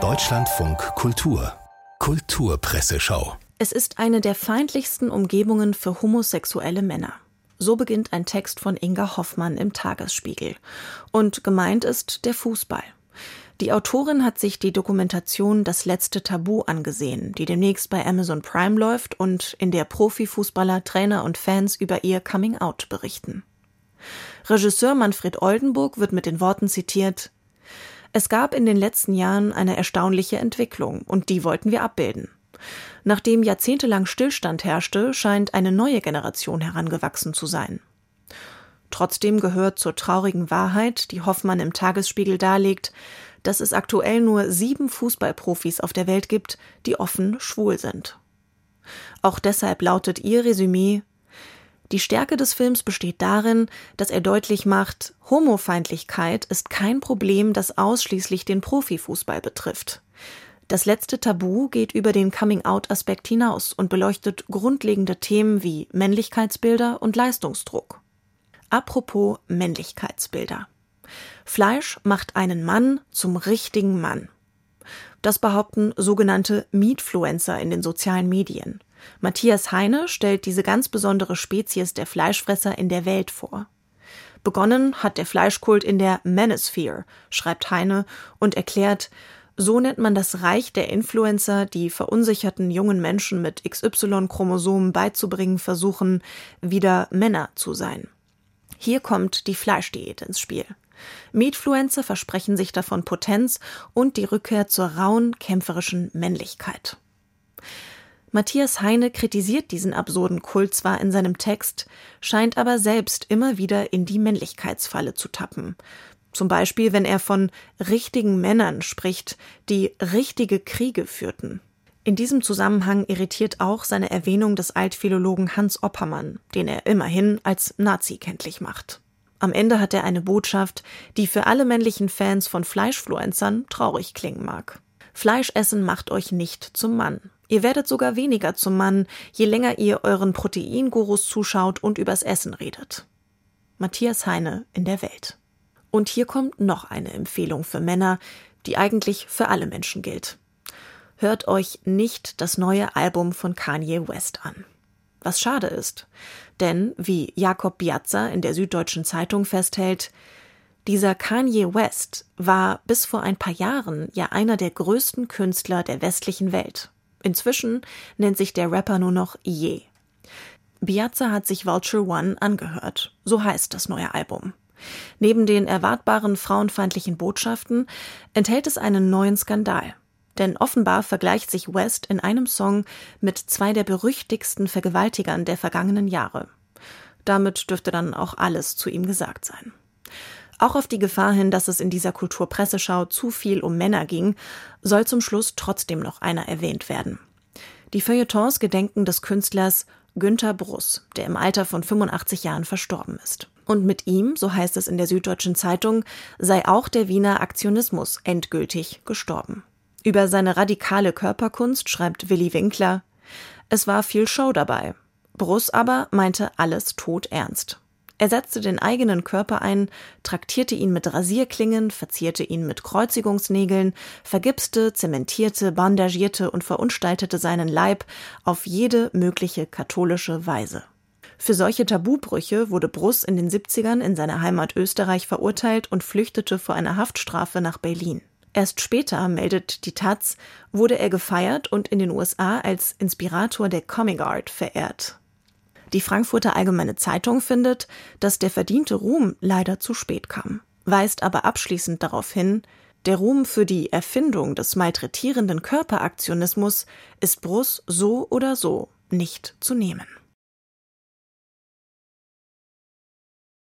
Deutschlandfunk Kultur Kulturpresseschau Es ist eine der feindlichsten Umgebungen für homosexuelle Männer. So beginnt ein Text von Inga Hoffmann im Tagesspiegel. Und gemeint ist der Fußball. Die Autorin hat sich die Dokumentation Das letzte Tabu angesehen, die demnächst bei Amazon Prime läuft und in der Profifußballer, Trainer und Fans über ihr Coming-out berichten. Regisseur Manfred Oldenburg wird mit den Worten zitiert Es gab in den letzten Jahren eine erstaunliche Entwicklung, und die wollten wir abbilden. Nachdem jahrzehntelang Stillstand herrschte, scheint eine neue Generation herangewachsen zu sein. Trotzdem gehört zur traurigen Wahrheit, die Hoffmann im Tagesspiegel darlegt, dass es aktuell nur sieben Fußballprofis auf der Welt gibt, die offen schwul sind. Auch deshalb lautet ihr Resümee Die Stärke des Films besteht darin, dass er deutlich macht, Homofeindlichkeit ist kein Problem, das ausschließlich den Profifußball betrifft. Das letzte Tabu geht über den Coming-out-Aspekt hinaus und beleuchtet grundlegende Themen wie Männlichkeitsbilder und Leistungsdruck. Apropos Männlichkeitsbilder. Fleisch macht einen Mann zum richtigen Mann. Das behaupten sogenannte Meatfluencer in den sozialen Medien. Matthias Heine stellt diese ganz besondere Spezies der Fleischfresser in der Welt vor. Begonnen hat der Fleischkult in der Manosphere, schreibt Heine und erklärt, so nennt man das Reich der Influencer, die verunsicherten jungen Menschen mit XY-Chromosomen beizubringen versuchen, wieder Männer zu sein. Hier kommt die Fleischdiät ins Spiel. Meatfluencer versprechen sich davon Potenz und die Rückkehr zur rauen, kämpferischen Männlichkeit. Matthias Heine kritisiert diesen absurden Kult zwar in seinem Text, scheint aber selbst immer wieder in die Männlichkeitsfalle zu tappen. Zum Beispiel, wenn er von richtigen Männern spricht, die richtige Kriege führten. In diesem Zusammenhang irritiert auch seine Erwähnung des Altphilologen Hans Oppermann, den er immerhin als Nazi kenntlich macht. Am Ende hat er eine Botschaft, die für alle männlichen Fans von Fleischfluencern traurig klingen mag. Fleischessen macht euch nicht zum Mann. Ihr werdet sogar weniger zum Mann, je länger ihr euren Proteingurus zuschaut und übers Essen redet. Matthias Heine in der Welt. Und hier kommt noch eine Empfehlung für Männer, die eigentlich für alle Menschen gilt. Hört euch nicht das neue Album von Kanye West an. Was schade ist. Denn, wie Jakob Piazza in der Süddeutschen Zeitung festhält, dieser Kanye West war bis vor ein paar Jahren ja einer der größten Künstler der westlichen Welt. Inzwischen nennt sich der Rapper nur noch Ye. Piazza hat sich Vulture One angehört. So heißt das neue Album. Neben den erwartbaren frauenfeindlichen Botschaften enthält es einen neuen Skandal. Denn offenbar vergleicht sich West in einem Song mit zwei der berüchtigsten Vergewaltigern der vergangenen Jahre. Damit dürfte dann auch alles zu ihm gesagt sein. Auch auf die Gefahr hin, dass es in dieser Kulturpresseschau zu viel um Männer ging, soll zum Schluss trotzdem noch einer erwähnt werden. Die Feuilletons gedenken des Künstlers Günter Bruss, der im Alter von 85 Jahren verstorben ist. Und mit ihm, so heißt es in der Süddeutschen Zeitung, sei auch der Wiener Aktionismus endgültig gestorben. Über seine radikale Körperkunst schreibt Willi Winkler, es war viel Show dabei. Bruss aber meinte alles tot ernst. Er setzte den eigenen Körper ein, traktierte ihn mit Rasierklingen, verzierte ihn mit Kreuzigungsnägeln, vergipste, zementierte, bandagierte und verunstaltete seinen Leib auf jede mögliche katholische Weise. Für solche Tabubrüche wurde Bruss in den 70ern in seiner Heimat Österreich verurteilt und flüchtete vor einer Haftstrafe nach Berlin. Erst später, meldet die Taz, wurde er gefeiert und in den USA als Inspirator der Comic Art verehrt. Die Frankfurter Allgemeine Zeitung findet, dass der verdiente Ruhm leider zu spät kam, weist aber abschließend darauf hin, der Ruhm für die Erfindung des malträtierenden Körperaktionismus ist Bruss so oder so nicht zu nehmen.